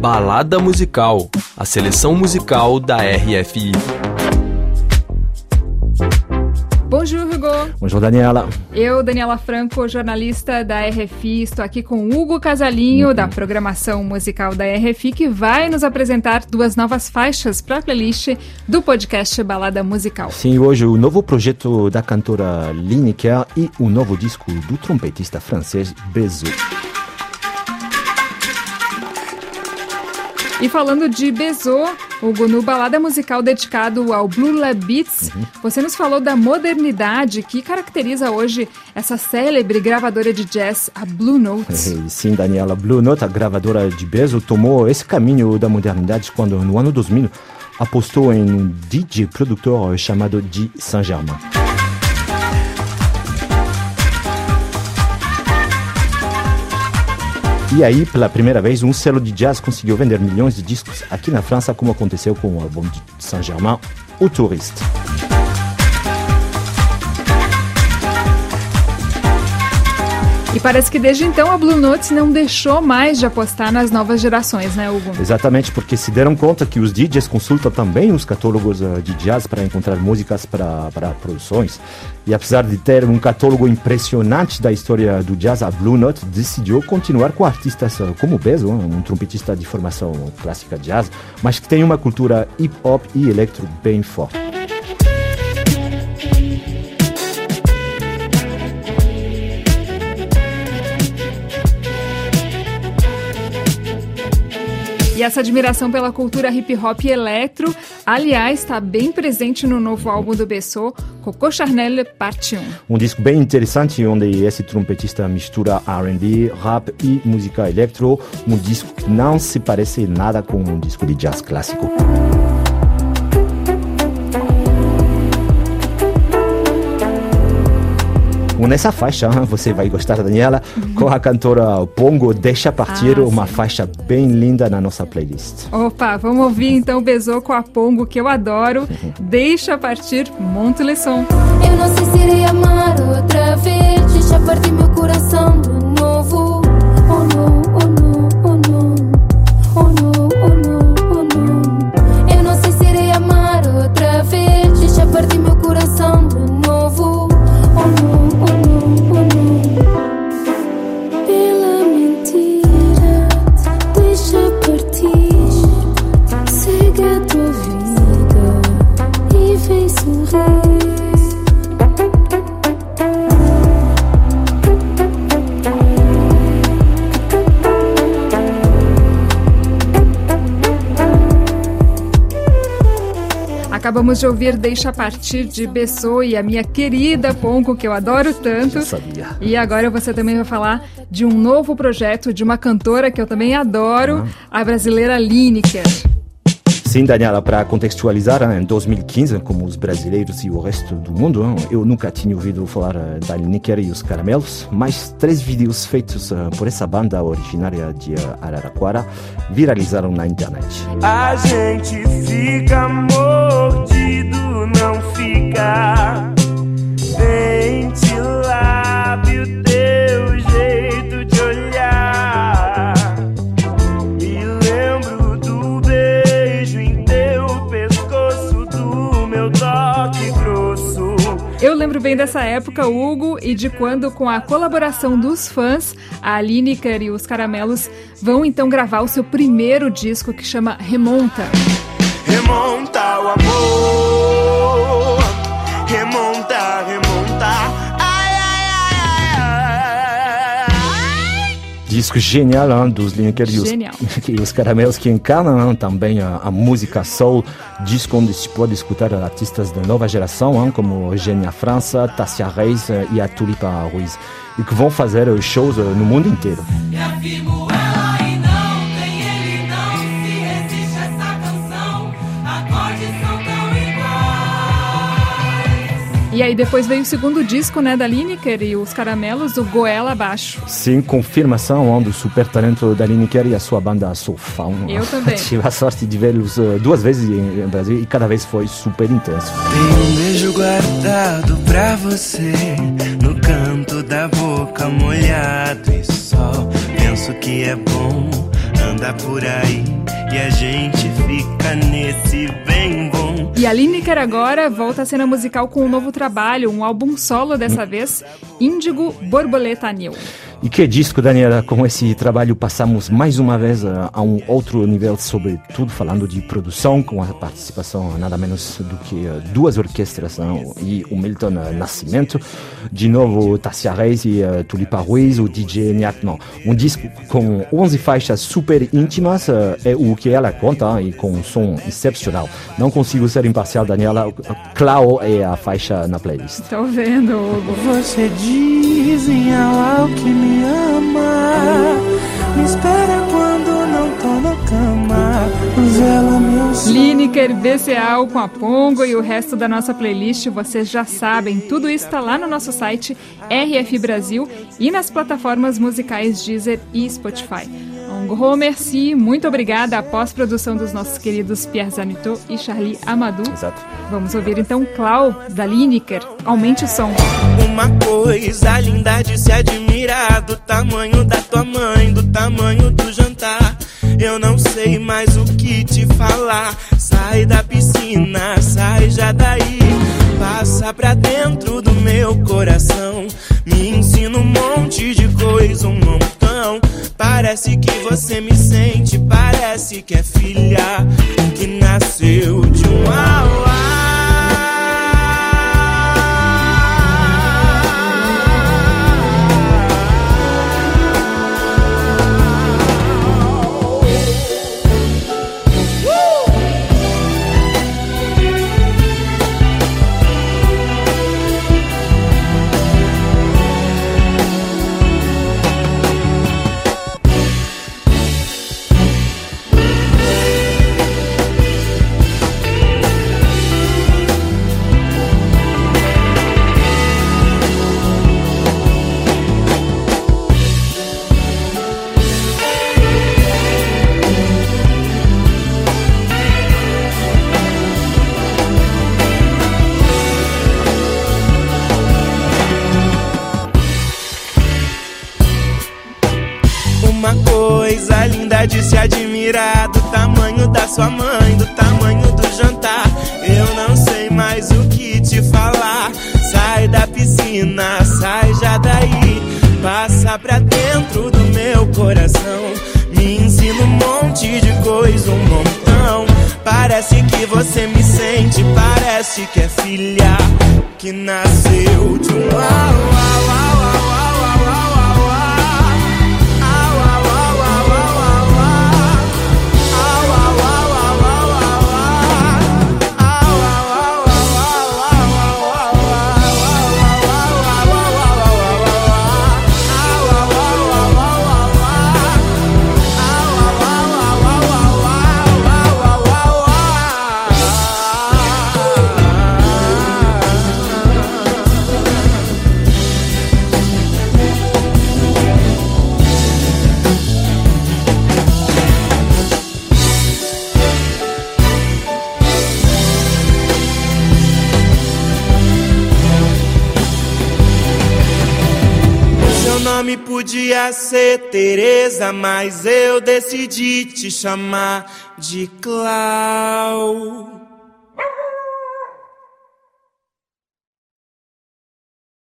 Balada Musical, a seleção musical da RFI. Bonjour, Hugo. Bonjour, Daniela. Eu, Daniela Franco, jornalista da RFI, estou aqui com Hugo Casalinho, da programação musical da RFI, que vai nos apresentar duas novas faixas para a playlist do podcast Balada Musical. Sim, hoje o novo projeto da cantora Lineker e o novo disco do trompetista francês Bezo. E falando de Bezô, Hugo, no balada musical dedicado ao Blue Lab Beats, uhum. você nos falou da modernidade que caracteriza hoje essa célebre gravadora de jazz, a Blue Note. Sim, Daniela, Blue Note, a gravadora de Bezô, tomou esse caminho da modernidade quando, no ano 2000, apostou em um DJ produtor chamado Di Saint-Germain. E aí, pela primeira vez, um selo de jazz conseguiu vender milhões de discos aqui na França, como aconteceu com o álbum de Saint-Germain, O Touriste. Parece que desde então a Blue Note não deixou mais de apostar nas novas gerações, né, Hugo? Exatamente, porque se deram conta que os DJs consultam também os catálogos uh, de jazz para encontrar músicas para, produções. E apesar de ter um catálogo impressionante da história do jazz, a Blue Note decidiu continuar com artistas uh, como Bezo, um trompetista de formação clássica jazz, mas que tem uma cultura hip hop e electro bem forte. Essa admiração pela cultura hip hop e eletro, aliás, está bem presente no novo álbum do Bessot, Coco Charnel Parte 1. Um disco bem interessante onde esse trompetista mistura R&B, rap e música eletro, um disco que não se parece nada com um disco de jazz clássico. Nessa faixa você vai gostar, Daniela, com a cantora Pongo Deixa Partir, ah, uma faixa bem linda na nossa playlist. Opa, vamos ouvir então Bezou com a Pongo, que eu adoro. Deixa Partir, monte le som. Eu não sei se irei amar outra vez, deixa partir meu coração de Acabamos de ouvir Deixa Partir de Bessou e a minha querida Ponco, que eu adoro tanto. Eu sabia. E agora você também vai falar de um novo projeto de uma cantora que eu também adoro, ah. a brasileira Lineker. Sim, Daniela, para contextualizar, em 2015, como os brasileiros e o resto do mundo, eu nunca tinha ouvido falar eh, da Lineker e os Caramelos, mas três vídeos feitos eh, por essa banda originária de eh, Araraquara viralizaram na internet. A gente fica mordido, não fica. Dessa época, Hugo, e de quando, com a colaboração dos fãs, a Lineker e os Caramelos vão então gravar o seu primeiro disco que chama Remonta. Remonta o amor, disco genial hein, dos Lineker e os, e os caramelos que encarnam hein, também a, a, música soul, disco onde se pode escutar artistas da nova geração, hein, como Eugênia França, Tassia Reis eh, e a Tulipa Ruiz, e que vão fazer shows eh, no mundo inteiro. E aí depois veio o segundo disco, né, da Lineker e os Caramelos, o Goela Abaixo. Sim, confirmação do super talento da Lineker e a sua banda Sofão. Eu também. Tive a sorte de vê-los uh, duas vezes em Brasil e cada vez foi super intenso. Tem um beijo guardado pra você no canto da boca molhado e só penso que é bom anda por aí e a gente fica nesse bem E a Lineker agora volta à cena musical com um novo trabalho, um álbum solo dessa vez, Índigo Borboleta New. E que disco, Daniela, com esse trabalho passamos mais uma vez a, a um outro nível, sobretudo falando de produção, com a participação nada menos do que uh, duas orquestras não? e o Milton uh, Nascimento, de novo Tassia Reis e uh, Tulipa Ruiz, o DJ Niatman. Um disco com 11 faixas super íntimas, é o que ela conta e com um som excepcional. Não consigo ser imparcial, Daniela, Clau é a faixa na playlist. Tô vendo, Hugo. Você diz em ao que me ama, me espera quando não tô na cama, meu. Lineker, BCAO com a Pongo e o resto da nossa playlist, vocês já sabem. Tudo isso está lá no nosso site RF Brasil e nas plataformas musicais Deezer e Spotify. Gros merci, muito obrigada à pós-produção dos nossos queridos Pierre Zanito e Charlie Amadou. Exato. Vamos ouvir então Clau, da Lineker. Aumente o som. Uma coisa linda de se admirar do tamanho da tua mãe, do tamanho do jantar. Eu não sei mais o que te falar. Sai da piscina, sai já daí. Passa pra dentro do meu coração. Me ensina um monte de coisa, um montão. Parece que você me sente, parece que é filha de se admirar do tamanho da sua mãe, do tamanho do jantar. Eu não sei mais o que te falar. Sai da piscina, sai já daí. Passa pra dentro do meu coração. Me ensina um monte de coisa, um montão. Parece que você me sente, parece que é filha que nasceu de um au, au, au, nome podia ser Teresa, mas eu decidi te chamar de Clau.